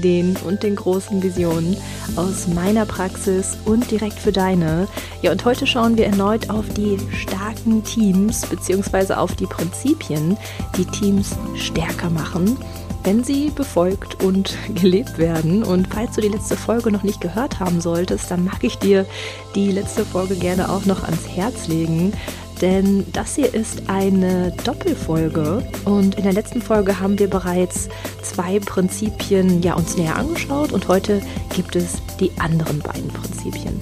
Ideen und den großen Visionen aus meiner Praxis und direkt für deine. Ja, und heute schauen wir erneut auf die starken Teams bzw. auf die Prinzipien, die Teams stärker machen wenn sie befolgt und gelebt werden. Und falls du die letzte Folge noch nicht gehört haben solltest, dann mag ich dir die letzte Folge gerne auch noch ans Herz legen denn das hier ist eine Doppelfolge und in der letzten Folge haben wir bereits zwei Prinzipien ja uns näher angeschaut und heute gibt es die anderen beiden Prinzipien.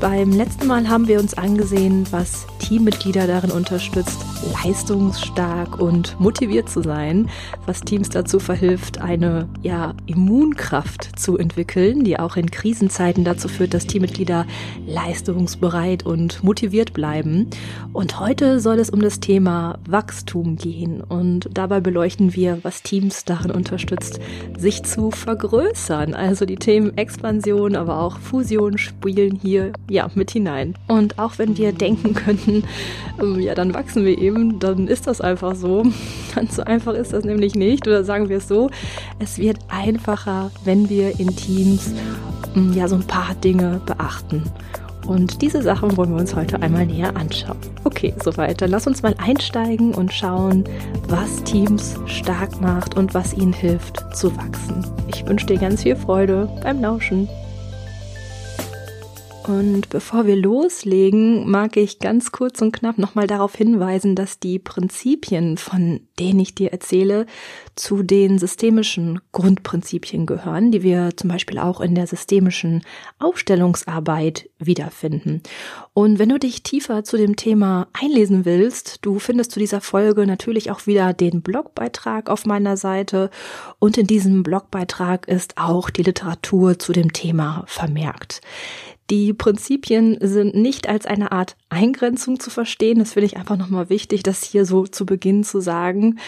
Beim letzten Mal haben wir uns angesehen, was Teammitglieder darin unterstützt, leistungsstark und motiviert zu sein, was Teams dazu verhilft, eine ja, Immunkraft zu entwickeln, die auch in Krisenzeiten dazu führt, dass Teammitglieder leistungsbereit und motiviert bleiben. Und heute soll es um das Thema Wachstum gehen und dabei beleuchten wir, was Teams darin unterstützt, sich zu vergrößern. Also die Themen Expansion, aber auch Fusion spielen hier ja mit hinein. Und auch wenn wir denken könnten, ähm, ja, dann wachsen wir eben, dann ist das einfach so. Ganz so einfach ist das nämlich nicht. Oder sagen wir es so, es wird einfacher, wenn wir in Teams ähm, ja so ein paar Dinge beachten. Und diese Sachen wollen wir uns heute einmal näher anschauen. Okay, soweit. Dann lass uns mal einsteigen und schauen, was Teams stark macht und was ihnen hilft zu wachsen. Ich wünsche dir ganz viel Freude beim Lauschen. Und bevor wir loslegen, mag ich ganz kurz und knapp nochmal darauf hinweisen, dass die Prinzipien, von denen ich dir erzähle, zu den systemischen Grundprinzipien gehören, die wir zum Beispiel auch in der systemischen Aufstellungsarbeit wiederfinden. Und wenn du dich tiefer zu dem Thema einlesen willst, du findest zu dieser Folge natürlich auch wieder den Blogbeitrag auf meiner Seite und in diesem Blogbeitrag ist auch die Literatur zu dem Thema vermerkt. Die Prinzipien sind nicht als eine Art Eingrenzung zu verstehen. Das finde ich einfach nochmal wichtig, das hier so zu Beginn zu sagen.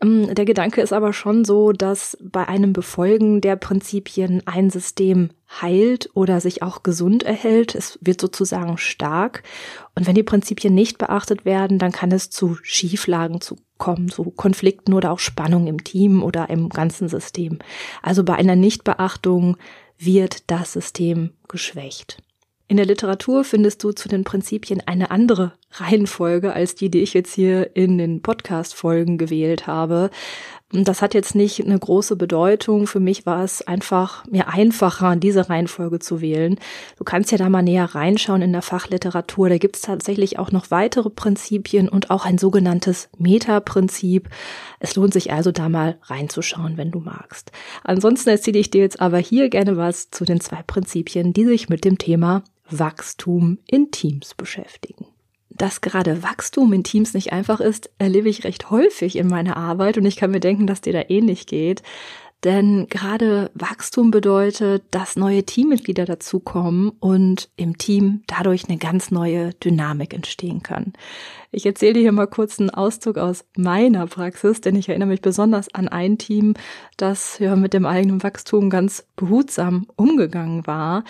Ähm, der Gedanke ist aber schon so, dass bei einem Befolgen der Prinzipien ein System heilt oder sich auch gesund erhält. Es wird sozusagen stark. Und wenn die Prinzipien nicht beachtet werden, dann kann es zu Schieflagen zu kommen, zu Konflikten oder auch Spannung im Team oder im ganzen System. Also bei einer Nichtbeachtung wird das System geschwächt. In der Literatur findest du zu den Prinzipien eine andere Reihenfolge als die, die ich jetzt hier in den Podcast-Folgen gewählt habe. Das hat jetzt nicht eine große Bedeutung. Für mich war es einfach mir einfacher, diese Reihenfolge zu wählen. Du kannst ja da mal näher reinschauen in der Fachliteratur. Da gibt es tatsächlich auch noch weitere Prinzipien und auch ein sogenanntes Meta-Prinzip. Es lohnt sich also da mal reinzuschauen, wenn du magst. Ansonsten erzähle ich dir jetzt aber hier gerne was zu den zwei Prinzipien, die sich mit dem Thema Wachstum in Teams beschäftigen dass gerade Wachstum in Teams nicht einfach ist, erlebe ich recht häufig in meiner Arbeit und ich kann mir denken, dass dir da ähnlich geht. Denn gerade Wachstum bedeutet, dass neue Teammitglieder dazukommen und im Team dadurch eine ganz neue Dynamik entstehen kann. Ich erzähle dir hier mal kurz einen Auszug aus meiner Praxis, denn ich erinnere mich besonders an ein Team, das ja mit dem eigenen Wachstum ganz behutsam umgegangen war.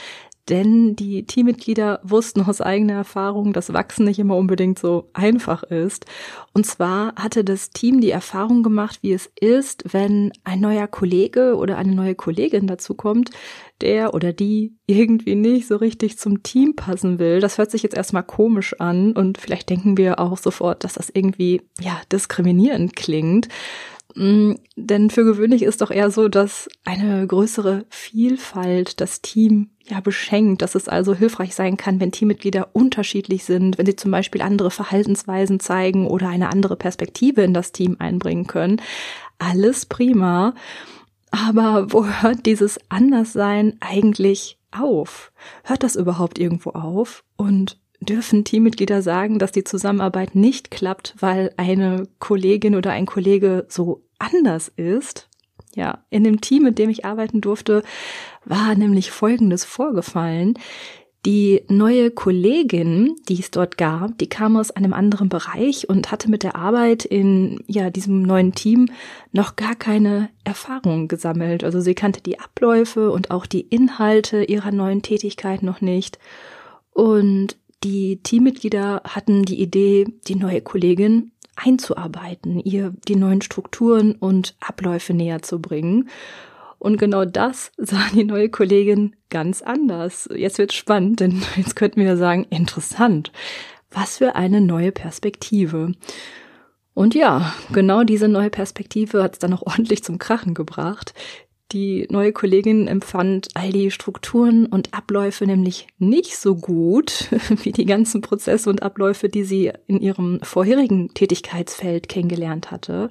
Denn die Teammitglieder wussten aus eigener Erfahrung, dass Wachsen nicht immer unbedingt so einfach ist. Und zwar hatte das Team die Erfahrung gemacht, wie es ist, wenn ein neuer Kollege oder eine neue Kollegin dazukommt, der oder die irgendwie nicht so richtig zum Team passen will. Das hört sich jetzt erstmal komisch an und vielleicht denken wir auch sofort, dass das irgendwie, ja, diskriminierend klingt. Mm, denn für gewöhnlich ist doch eher so, dass eine größere Vielfalt das Team ja beschenkt, dass es also hilfreich sein kann, wenn Teammitglieder unterschiedlich sind, wenn sie zum Beispiel andere Verhaltensweisen zeigen oder eine andere Perspektive in das Team einbringen können. Alles prima. Aber wo hört dieses Anderssein eigentlich auf? Hört das überhaupt irgendwo auf? Und dürfen Teammitglieder sagen, dass die Zusammenarbeit nicht klappt, weil eine Kollegin oder ein Kollege so anders ist? Ja, in dem Team, mit dem ich arbeiten durfte, war nämlich Folgendes vorgefallen. Die neue Kollegin, die es dort gab, die kam aus einem anderen Bereich und hatte mit der Arbeit in ja diesem neuen Team noch gar keine Erfahrung gesammelt. Also sie kannte die Abläufe und auch die Inhalte ihrer neuen Tätigkeit noch nicht. Und die Teammitglieder hatten die Idee, die neue Kollegin einzuarbeiten, ihr die neuen Strukturen und Abläufe näher zu bringen. Und genau das sah die neue Kollegin ganz anders. Jetzt wird spannend, denn jetzt könnten wir sagen, interessant. Was für eine neue Perspektive. Und ja, genau diese neue Perspektive hat es dann auch ordentlich zum Krachen gebracht. Die neue Kollegin empfand all die Strukturen und Abläufe nämlich nicht so gut wie die ganzen Prozesse und Abläufe, die sie in ihrem vorherigen Tätigkeitsfeld kennengelernt hatte.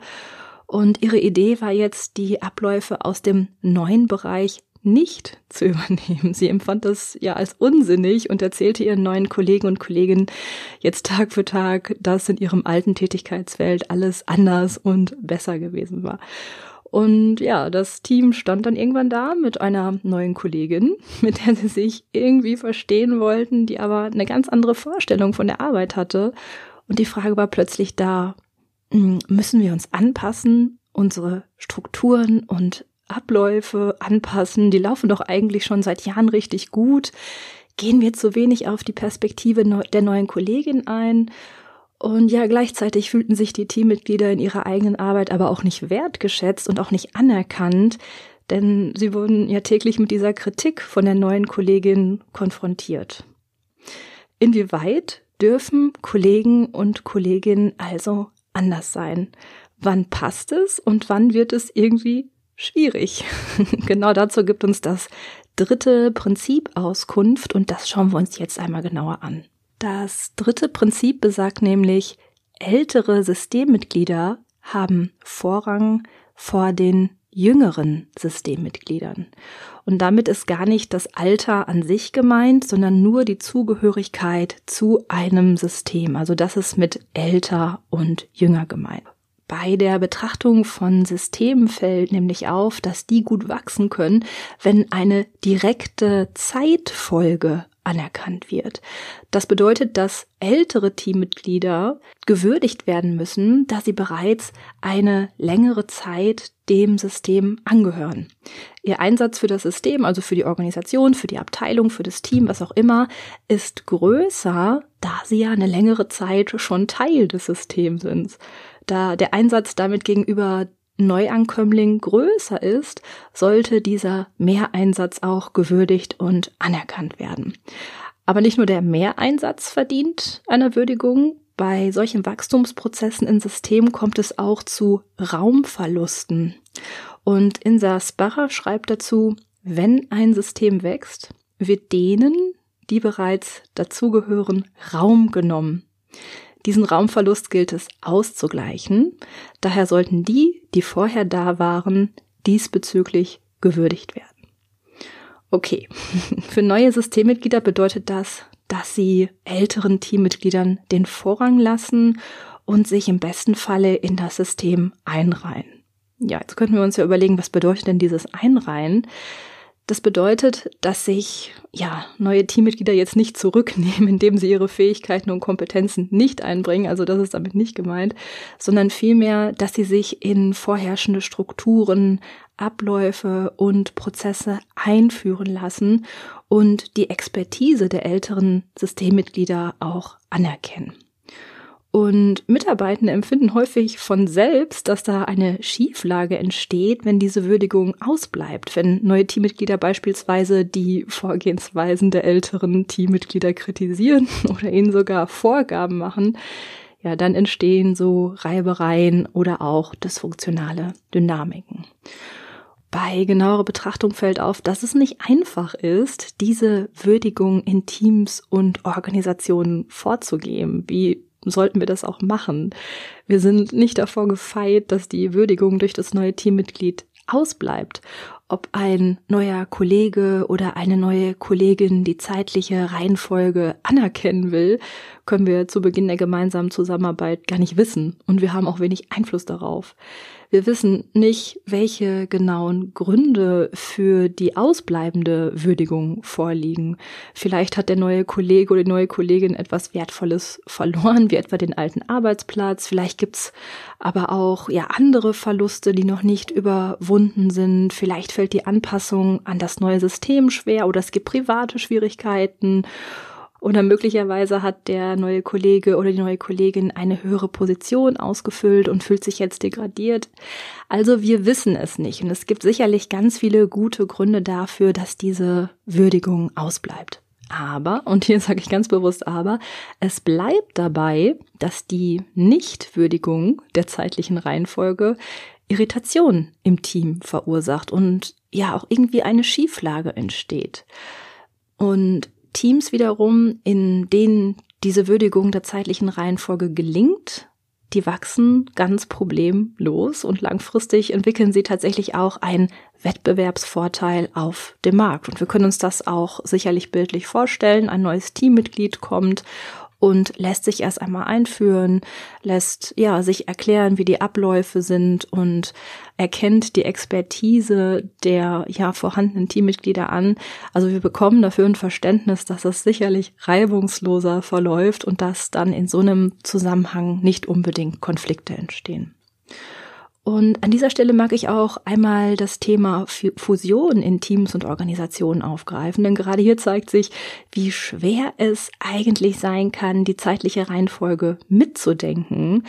Und ihre Idee war jetzt, die Abläufe aus dem neuen Bereich nicht zu übernehmen. Sie empfand das ja als unsinnig und erzählte ihren neuen Kollegen und Kolleginnen jetzt Tag für Tag, dass in ihrem alten Tätigkeitsfeld alles anders und besser gewesen war. Und ja, das Team stand dann irgendwann da mit einer neuen Kollegin, mit der sie sich irgendwie verstehen wollten, die aber eine ganz andere Vorstellung von der Arbeit hatte. Und die Frage war plötzlich da, hm, müssen wir uns anpassen, unsere Strukturen und Abläufe anpassen? Die laufen doch eigentlich schon seit Jahren richtig gut. Gehen wir zu wenig auf die Perspektive der neuen Kollegin ein? Und ja, gleichzeitig fühlten sich die Teammitglieder in ihrer eigenen Arbeit aber auch nicht wertgeschätzt und auch nicht anerkannt, denn sie wurden ja täglich mit dieser Kritik von der neuen Kollegin konfrontiert. Inwieweit dürfen Kollegen und Kolleginnen also anders sein? Wann passt es und wann wird es irgendwie schwierig? genau dazu gibt uns das dritte Prinzip Auskunft und das schauen wir uns jetzt einmal genauer an. Das dritte Prinzip besagt nämlich, ältere Systemmitglieder haben Vorrang vor den jüngeren Systemmitgliedern. Und damit ist gar nicht das Alter an sich gemeint, sondern nur die Zugehörigkeit zu einem System. Also das ist mit älter und jünger gemeint. Bei der Betrachtung von Systemen fällt nämlich auf, dass die gut wachsen können, wenn eine direkte Zeitfolge anerkannt wird. Das bedeutet, dass ältere Teammitglieder gewürdigt werden müssen, da sie bereits eine längere Zeit dem System angehören. Ihr Einsatz für das System, also für die Organisation, für die Abteilung, für das Team, was auch immer, ist größer, da sie ja eine längere Zeit schon Teil des Systems sind. Da der Einsatz damit gegenüber Neuankömmling größer ist, sollte dieser Mehreinsatz auch gewürdigt und anerkannt werden. Aber nicht nur der Mehreinsatz verdient einer Würdigung, bei solchen Wachstumsprozessen in Systemen kommt es auch zu Raumverlusten. Und Insa Sparrer schreibt dazu, wenn ein System wächst, wird denen, die bereits dazugehören, Raum genommen. Diesen Raumverlust gilt es auszugleichen. Daher sollten die, die vorher da waren, diesbezüglich gewürdigt werden. Okay, für neue Systemmitglieder bedeutet das, dass sie älteren Teammitgliedern den Vorrang lassen und sich im besten Falle in das System einreihen. Ja, jetzt könnten wir uns ja überlegen, was bedeutet denn dieses Einreihen? Das bedeutet, dass sich ja neue Teammitglieder jetzt nicht zurücknehmen, indem sie ihre Fähigkeiten und Kompetenzen nicht einbringen, also das ist damit nicht gemeint, sondern vielmehr, dass sie sich in vorherrschende Strukturen, Abläufe und Prozesse einführen lassen und die Expertise der älteren Systemmitglieder auch anerkennen. Und Mitarbeitende empfinden häufig von selbst, dass da eine Schieflage entsteht, wenn diese Würdigung ausbleibt, wenn neue Teammitglieder beispielsweise die Vorgehensweisen der älteren Teammitglieder kritisieren oder ihnen sogar Vorgaben machen, ja, dann entstehen so Reibereien oder auch dysfunktionale Dynamiken. Bei genauerer Betrachtung fällt auf, dass es nicht einfach ist, diese Würdigung in Teams und Organisationen vorzugeben, wie sollten wir das auch machen. Wir sind nicht davor gefeit, dass die Würdigung durch das neue Teammitglied ausbleibt. Ob ein neuer Kollege oder eine neue Kollegin die zeitliche Reihenfolge anerkennen will, können wir zu Beginn der gemeinsamen Zusammenarbeit gar nicht wissen und wir haben auch wenig Einfluss darauf. Wir wissen nicht, welche genauen Gründe für die ausbleibende Würdigung vorliegen. Vielleicht hat der neue Kollege oder die neue Kollegin etwas Wertvolles verloren, wie etwa den alten Arbeitsplatz. Vielleicht gibt's aber auch ja andere Verluste, die noch nicht überwunden sind. Vielleicht fällt die Anpassung an das neue System schwer oder es gibt private Schwierigkeiten oder möglicherweise hat der neue Kollege oder die neue Kollegin eine höhere Position ausgefüllt und fühlt sich jetzt degradiert. Also wir wissen es nicht. Und es gibt sicherlich ganz viele gute Gründe dafür, dass diese Würdigung ausbleibt. Aber, und hier sage ich ganz bewusst aber, es bleibt dabei, dass die Nichtwürdigung der zeitlichen Reihenfolge Irritation im Team verursacht und ja auch irgendwie eine Schieflage entsteht. Und Teams wiederum, in denen diese Würdigung der zeitlichen Reihenfolge gelingt, die wachsen ganz problemlos und langfristig entwickeln sie tatsächlich auch einen Wettbewerbsvorteil auf dem Markt. Und wir können uns das auch sicherlich bildlich vorstellen. Ein neues Teammitglied kommt und lässt sich erst einmal einführen, lässt ja sich erklären, wie die Abläufe sind und erkennt die Expertise der ja vorhandenen Teammitglieder an. Also wir bekommen dafür ein Verständnis, dass es sicherlich reibungsloser verläuft und dass dann in so einem Zusammenhang nicht unbedingt Konflikte entstehen. Und an dieser Stelle mag ich auch einmal das Thema Fusion in Teams und Organisationen aufgreifen, denn gerade hier zeigt sich, wie schwer es eigentlich sein kann, die zeitliche Reihenfolge mitzudenken.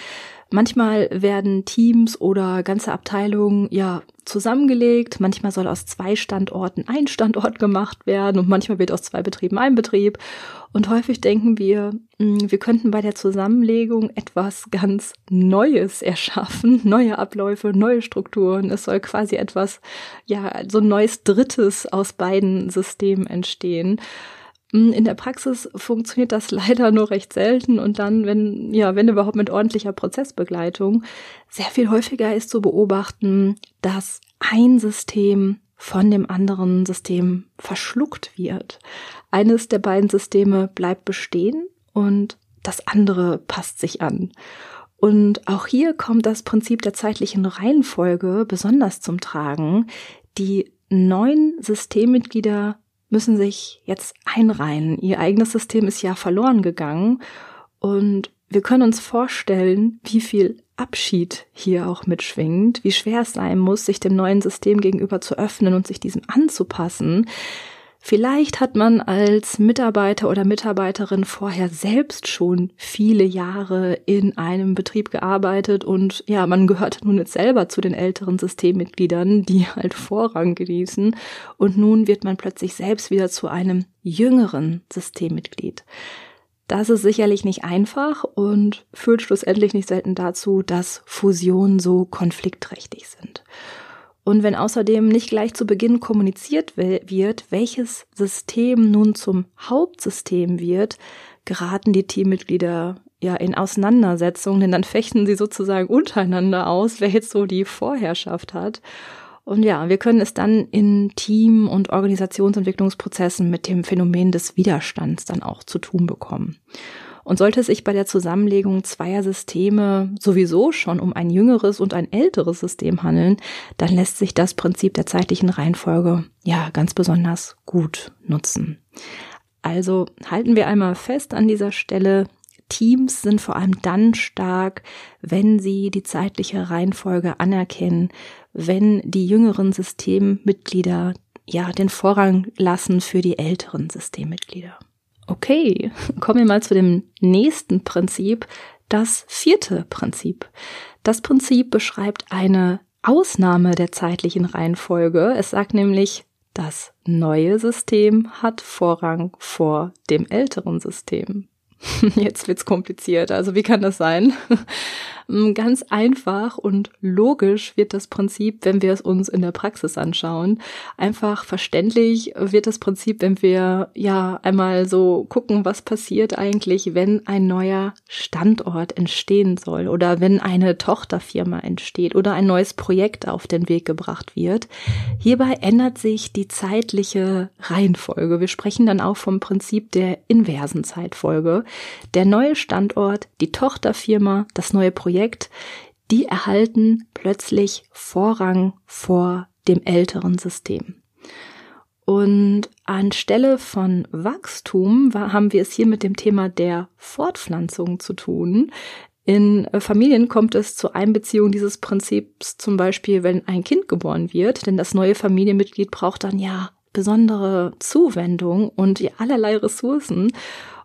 Manchmal werden Teams oder ganze Abteilungen ja zusammengelegt. Manchmal soll aus zwei Standorten ein Standort gemacht werden und manchmal wird aus zwei Betrieben ein Betrieb. Und häufig denken wir, hm, wir könnten bei der Zusammenlegung etwas ganz Neues erschaffen, neue Abläufe, neue Strukturen. Es soll quasi etwas, ja, so ein neues Drittes aus beiden Systemen entstehen. Hm, in der Praxis funktioniert das leider nur recht selten und dann, wenn, ja, wenn überhaupt mit ordentlicher Prozessbegleitung, sehr viel häufiger ist zu beobachten, dass ein System von dem anderen System verschluckt wird. Eines der beiden Systeme bleibt bestehen und das andere passt sich an. Und auch hier kommt das Prinzip der zeitlichen Reihenfolge besonders zum Tragen. Die neuen Systemmitglieder müssen sich jetzt einreihen. Ihr eigenes System ist ja verloren gegangen und wir können uns vorstellen, wie viel Abschied hier auch mitschwingt, wie schwer es sein muss, sich dem neuen System gegenüber zu öffnen und sich diesem anzupassen. Vielleicht hat man als Mitarbeiter oder Mitarbeiterin vorher selbst schon viele Jahre in einem Betrieb gearbeitet und ja, man gehört nun jetzt selber zu den älteren Systemmitgliedern, die halt Vorrang genießen und nun wird man plötzlich selbst wieder zu einem jüngeren Systemmitglied. Das ist sicherlich nicht einfach und führt schlussendlich nicht selten dazu, dass Fusionen so konfliktträchtig sind. Und wenn außerdem nicht gleich zu Beginn kommuniziert wird, welches System nun zum Hauptsystem wird, geraten die Teammitglieder ja in Auseinandersetzungen, denn dann fechten sie sozusagen untereinander aus, wer jetzt so die Vorherrschaft hat. Und ja, wir können es dann in Team- und Organisationsentwicklungsprozessen mit dem Phänomen des Widerstands dann auch zu tun bekommen. Und sollte es sich bei der Zusammenlegung zweier Systeme sowieso schon um ein jüngeres und ein älteres System handeln, dann lässt sich das Prinzip der zeitlichen Reihenfolge ja ganz besonders gut nutzen. Also halten wir einmal fest an dieser Stelle, Teams sind vor allem dann stark, wenn sie die zeitliche Reihenfolge anerkennen, wenn die jüngeren Systemmitglieder ja den Vorrang lassen für die älteren Systemmitglieder. Okay, kommen wir mal zu dem nächsten Prinzip, das vierte Prinzip. Das Prinzip beschreibt eine Ausnahme der zeitlichen Reihenfolge. Es sagt nämlich, das neue System hat Vorrang vor dem älteren System. Jetzt wird's kompliziert. Also wie kann das sein? Mm, ganz einfach und logisch wird das Prinzip, wenn wir es uns in der Praxis anschauen. Einfach verständlich wird das Prinzip, wenn wir ja einmal so gucken, was passiert eigentlich, wenn ein neuer Standort entstehen soll oder wenn eine Tochterfirma entsteht oder ein neues Projekt auf den Weg gebracht wird. Hierbei ändert sich die zeitliche Reihenfolge. Wir sprechen dann auch vom Prinzip der inversen Zeitfolge. Der neue Standort, die Tochterfirma, das neue Projekt, die erhalten plötzlich Vorrang vor dem älteren System. Und anstelle von Wachstum haben wir es hier mit dem Thema der Fortpflanzung zu tun. In äh, Familien kommt es zur Einbeziehung dieses Prinzips zum Beispiel, wenn ein Kind geboren wird, denn das neue Familienmitglied braucht dann ja besondere Zuwendung und allerlei Ressourcen.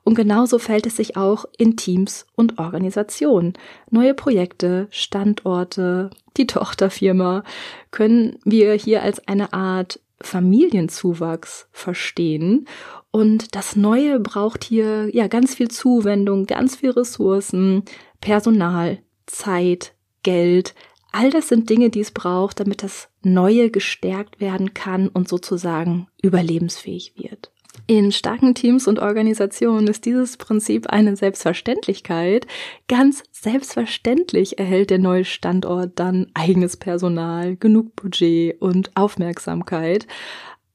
Und genauso fällt es sich auch in Teams und Organisationen. Neue Projekte, Standorte, die Tochterfirma können wir hier als eine Art Familienzuwachs verstehen. Und das Neue braucht hier ja ganz viel Zuwendung, ganz viel Ressourcen, Personal, Zeit, Geld. All das sind Dinge, die es braucht, damit das Neue gestärkt werden kann und sozusagen überlebensfähig wird. In starken Teams und Organisationen ist dieses Prinzip eine Selbstverständlichkeit. Ganz selbstverständlich erhält der neue Standort dann eigenes Personal, genug Budget und Aufmerksamkeit.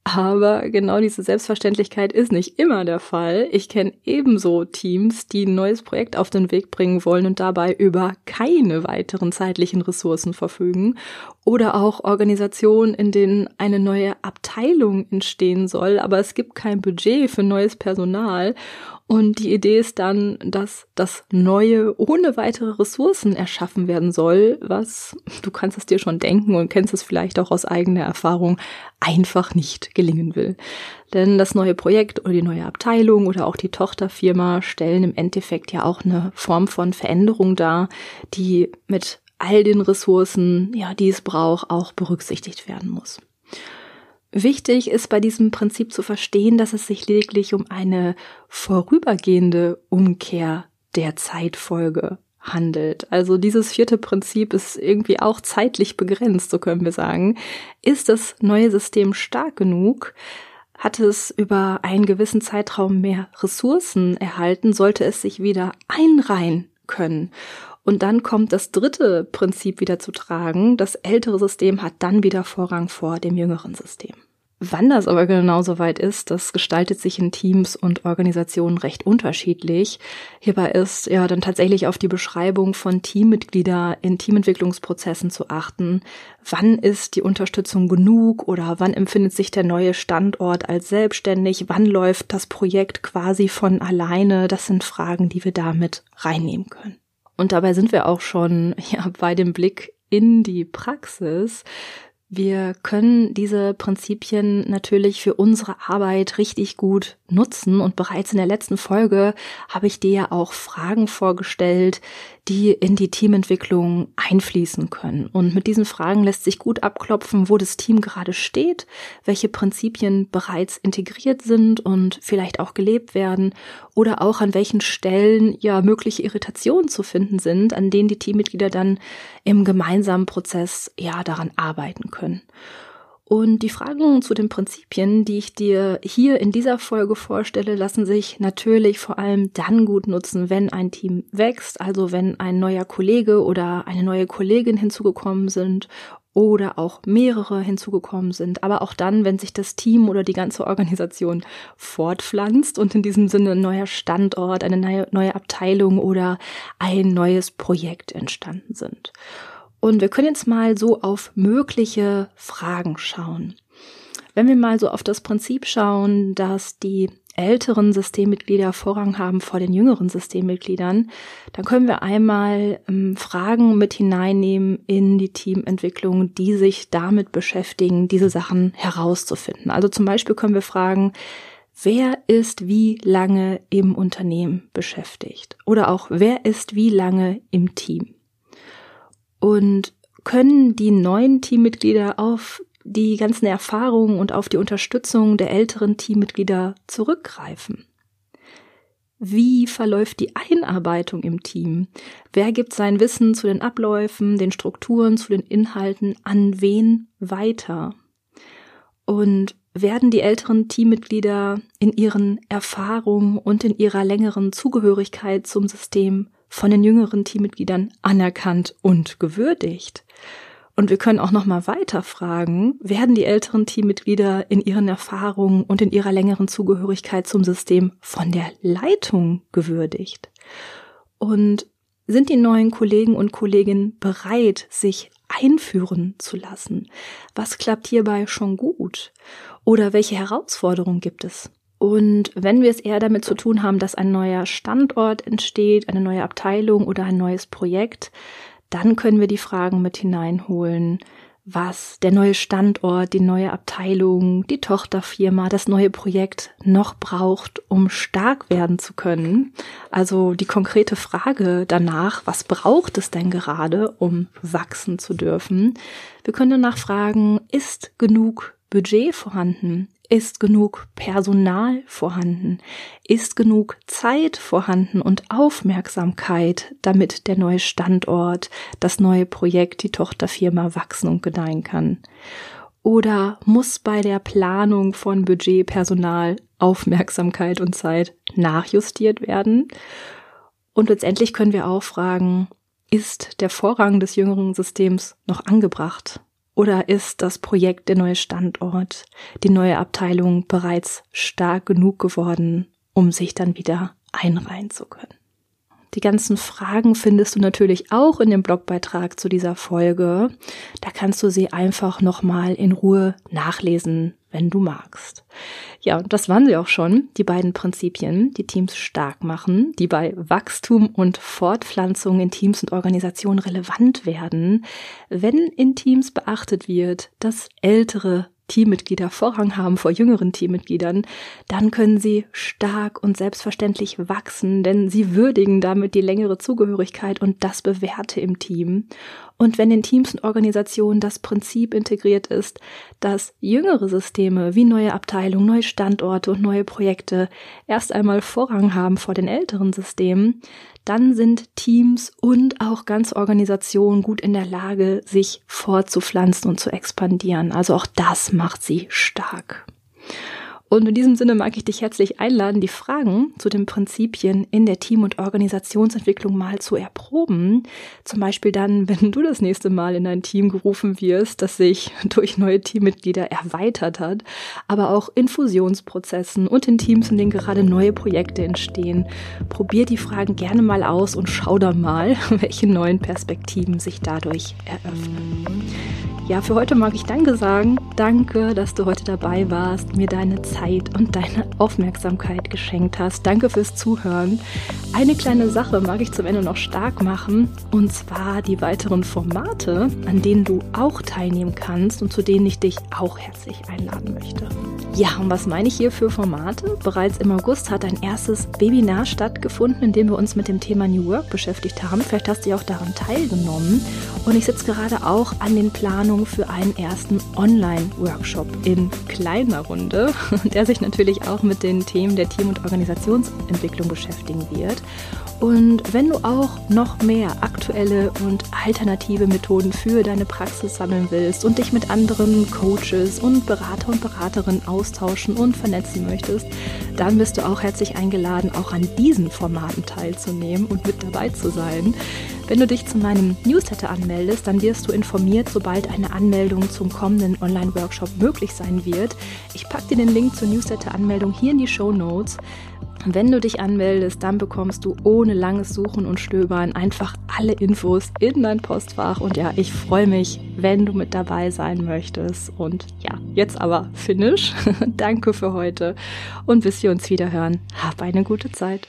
Aber genau diese Selbstverständlichkeit ist nicht immer der Fall. Ich kenne ebenso Teams, die ein neues Projekt auf den Weg bringen wollen und dabei über keine weiteren zeitlichen Ressourcen verfügen. Oder auch Organisationen, in denen eine neue Abteilung entstehen soll, aber es gibt kein Budget für neues Personal. Und die Idee ist dann, dass das Neue ohne weitere Ressourcen erschaffen werden soll, was, du kannst es dir schon denken und kennst es vielleicht auch aus eigener Erfahrung, einfach nicht gelingen will. Denn das neue Projekt oder die neue Abteilung oder auch die Tochterfirma stellen im Endeffekt ja auch eine Form von Veränderung dar, die mit all den Ressourcen, ja, die es braucht, auch berücksichtigt werden muss. Wichtig ist bei diesem Prinzip zu verstehen, dass es sich lediglich um eine vorübergehende Umkehr der Zeitfolge handelt. Also dieses vierte Prinzip ist irgendwie auch zeitlich begrenzt, so können wir sagen. Ist das neue System stark genug? Hat es über einen gewissen Zeitraum mehr Ressourcen erhalten, sollte es sich wieder einreihen können. Und dann kommt das dritte Prinzip wieder zu tragen. Das ältere System hat dann wieder Vorrang vor dem jüngeren System. Wann das aber genau so weit ist, das gestaltet sich in Teams und Organisationen recht unterschiedlich. Hierbei ist ja dann tatsächlich auf die Beschreibung von Teammitglieder in Teamentwicklungsprozessen zu achten. Wann ist die Unterstützung genug oder wann empfindet sich der neue Standort als selbstständig? Wann läuft das Projekt quasi von alleine? Das sind Fragen, die wir damit reinnehmen können. Und dabei sind wir auch schon ja, bei dem Blick in die Praxis. Wir können diese Prinzipien natürlich für unsere Arbeit richtig gut nutzen und bereits in der letzten Folge habe ich dir ja auch Fragen vorgestellt, die in die Teamentwicklung einfließen können. Und mit diesen Fragen lässt sich gut abklopfen, wo das Team gerade steht, welche Prinzipien bereits integriert sind und vielleicht auch gelebt werden oder auch an welchen Stellen ja mögliche Irritationen zu finden sind, an denen die Teammitglieder dann im gemeinsamen Prozess ja daran arbeiten können. Und die Fragen zu den Prinzipien, die ich dir hier in dieser Folge vorstelle, lassen sich natürlich vor allem dann gut nutzen, wenn ein Team wächst, also wenn ein neuer Kollege oder eine neue Kollegin hinzugekommen sind oder auch mehrere hinzugekommen sind, aber auch dann, wenn sich das Team oder die ganze Organisation fortpflanzt und in diesem Sinne ein neuer Standort, eine neue, Abteilung oder ein neues Projekt entstanden sind. Und wir können jetzt mal so auf mögliche Fragen schauen. Wenn wir mal so auf das Prinzip schauen, dass die älteren Systemmitglieder Vorrang haben vor den jüngeren Systemmitgliedern, dann können wir einmal ähm, Fragen mit hineinnehmen in die Teamentwicklung, die sich damit beschäftigen, diese Sachen herauszufinden. Also zum Beispiel können wir fragen, wer ist wie lange im Unternehmen beschäftigt? Oder auch, wer ist wie lange im Team? Und können die neuen Teammitglieder auf die ganzen Erfahrungen und auf die Unterstützung der älteren Teammitglieder zurückgreifen. Wie verläuft die Einarbeitung im Team? Wer gibt sein Wissen zu den Abläufen, den Strukturen, zu den Inhalten an wen weiter? Und werden die älteren Teammitglieder in ihren Erfahrungen und in ihrer längeren Zugehörigkeit zum System von den jüngeren Teammitgliedern anerkannt und gewürdigt. Und wir können auch noch mal weiter fragen, werden die älteren Teammitglieder in ihren Erfahrungen und in ihrer längeren Zugehörigkeit zum System von der Leitung gewürdigt? Und Sind die neuen Kollegen und Kolleginnen bereit, sich einführen zu lassen? Was klappt hierbei schon gut? Oder welche Herausforderungen gibt es? Und wenn wir es eher damit zu tun haben, dass ein neuer Standort entsteht, eine neue Abteilung oder ein neues Projekt, dann können wir die Fragen mit hineinholen, was der neue Standort, die neue Abteilung, die Tochterfirma, das neue Projekt noch braucht, um stark werden zu können. Also die konkrete Frage danach, was braucht es denn gerade, um wachsen zu dürfen? Wir können danach fragen, ist genug Budget vorhanden? Ist genug Personal vorhanden? Ist genug Zeit vorhanden und Aufmerksamkeit, damit der neue Standort, das neue Projekt, die Tochterfirma wachsen und gedeihen kann? Oder muss bei der Planung von Budget, Personal, Aufmerksamkeit und Zeit nachjustiert werden? Und letztendlich können wir auch fragen, ist der Vorrang des jüngeren Systems noch angebracht? Oder ist das Projekt der neue Standort, die neue Abteilung bereits stark genug geworden, um sich dann wieder einreihen zu können? Die ganzen Fragen findest du natürlich auch in dem Blogbeitrag zu dieser Folge. Da kannst du sie einfach nochmal in Ruhe nachlesen, wenn du magst. Ja, und das waren sie auch schon, die beiden Prinzipien, die Teams stark machen, die bei Wachstum und Fortpflanzung in Teams und Organisationen relevant werden, wenn in Teams beachtet wird, dass ältere Teammitglieder Vorrang haben vor jüngeren Teammitgliedern, dann können sie stark und selbstverständlich wachsen, denn sie würdigen damit die längere Zugehörigkeit und das Bewährte im Team. Und wenn in Teams und Organisationen das Prinzip integriert ist, dass jüngere Systeme wie neue Abteilungen, neue Standorte und neue Projekte erst einmal Vorrang haben vor den älteren Systemen, dann sind Teams und auch ganze Organisationen gut in der Lage, sich fortzupflanzen und zu expandieren. Also auch das macht sie stark. Und in diesem Sinne mag ich dich herzlich einladen, die Fragen zu den Prinzipien in der Team- und Organisationsentwicklung mal zu erproben. Zum Beispiel dann, wenn du das nächste Mal in ein Team gerufen wirst, das sich durch neue Teammitglieder erweitert hat, aber auch in Fusionsprozessen und in Teams, in denen gerade neue Projekte entstehen. Probier die Fragen gerne mal aus und schau da mal, welche neuen Perspektiven sich dadurch eröffnen. Ja, für heute mag ich Danke sagen. Danke, dass du heute dabei warst, mir deine Zeit und deine Aufmerksamkeit geschenkt hast. Danke fürs Zuhören. Eine kleine Sache mag ich zum Ende noch stark machen, und zwar die weiteren Formate, an denen du auch teilnehmen kannst und zu denen ich dich auch herzlich einladen möchte. Ja, und was meine ich hier für Formate? Bereits im August hat ein erstes Webinar stattgefunden, in dem wir uns mit dem Thema New Work beschäftigt haben. Vielleicht hast du ja auch daran teilgenommen. Und ich sitze gerade auch an den Planungen für einen ersten Online-Workshop in kleiner Runde, der sich natürlich auch mit den Themen der Team- und Organisationsentwicklung beschäftigen wird. Und wenn du auch noch mehr aktuelle und alternative Methoden für deine Praxis sammeln willst und dich mit anderen Coaches und Berater und Beraterinnen austauschen und vernetzen möchtest, dann bist du auch herzlich eingeladen, auch an diesen Formaten teilzunehmen und mit dabei zu sein. Wenn du dich zu meinem Newsletter anmeldest, dann wirst du informiert, sobald eine Anmeldung zum kommenden Online-Workshop möglich sein wird. Ich packe dir den Link zur Newsletter-Anmeldung hier in die Show Notes. Wenn du dich anmeldest, dann bekommst du ohne langes Suchen und Stöbern einfach alle Infos in dein Postfach. Und ja, ich freue mich, wenn du mit dabei sein möchtest. Und ja, jetzt aber finish. Danke für heute und bis wir uns wieder hören. Hab eine gute Zeit.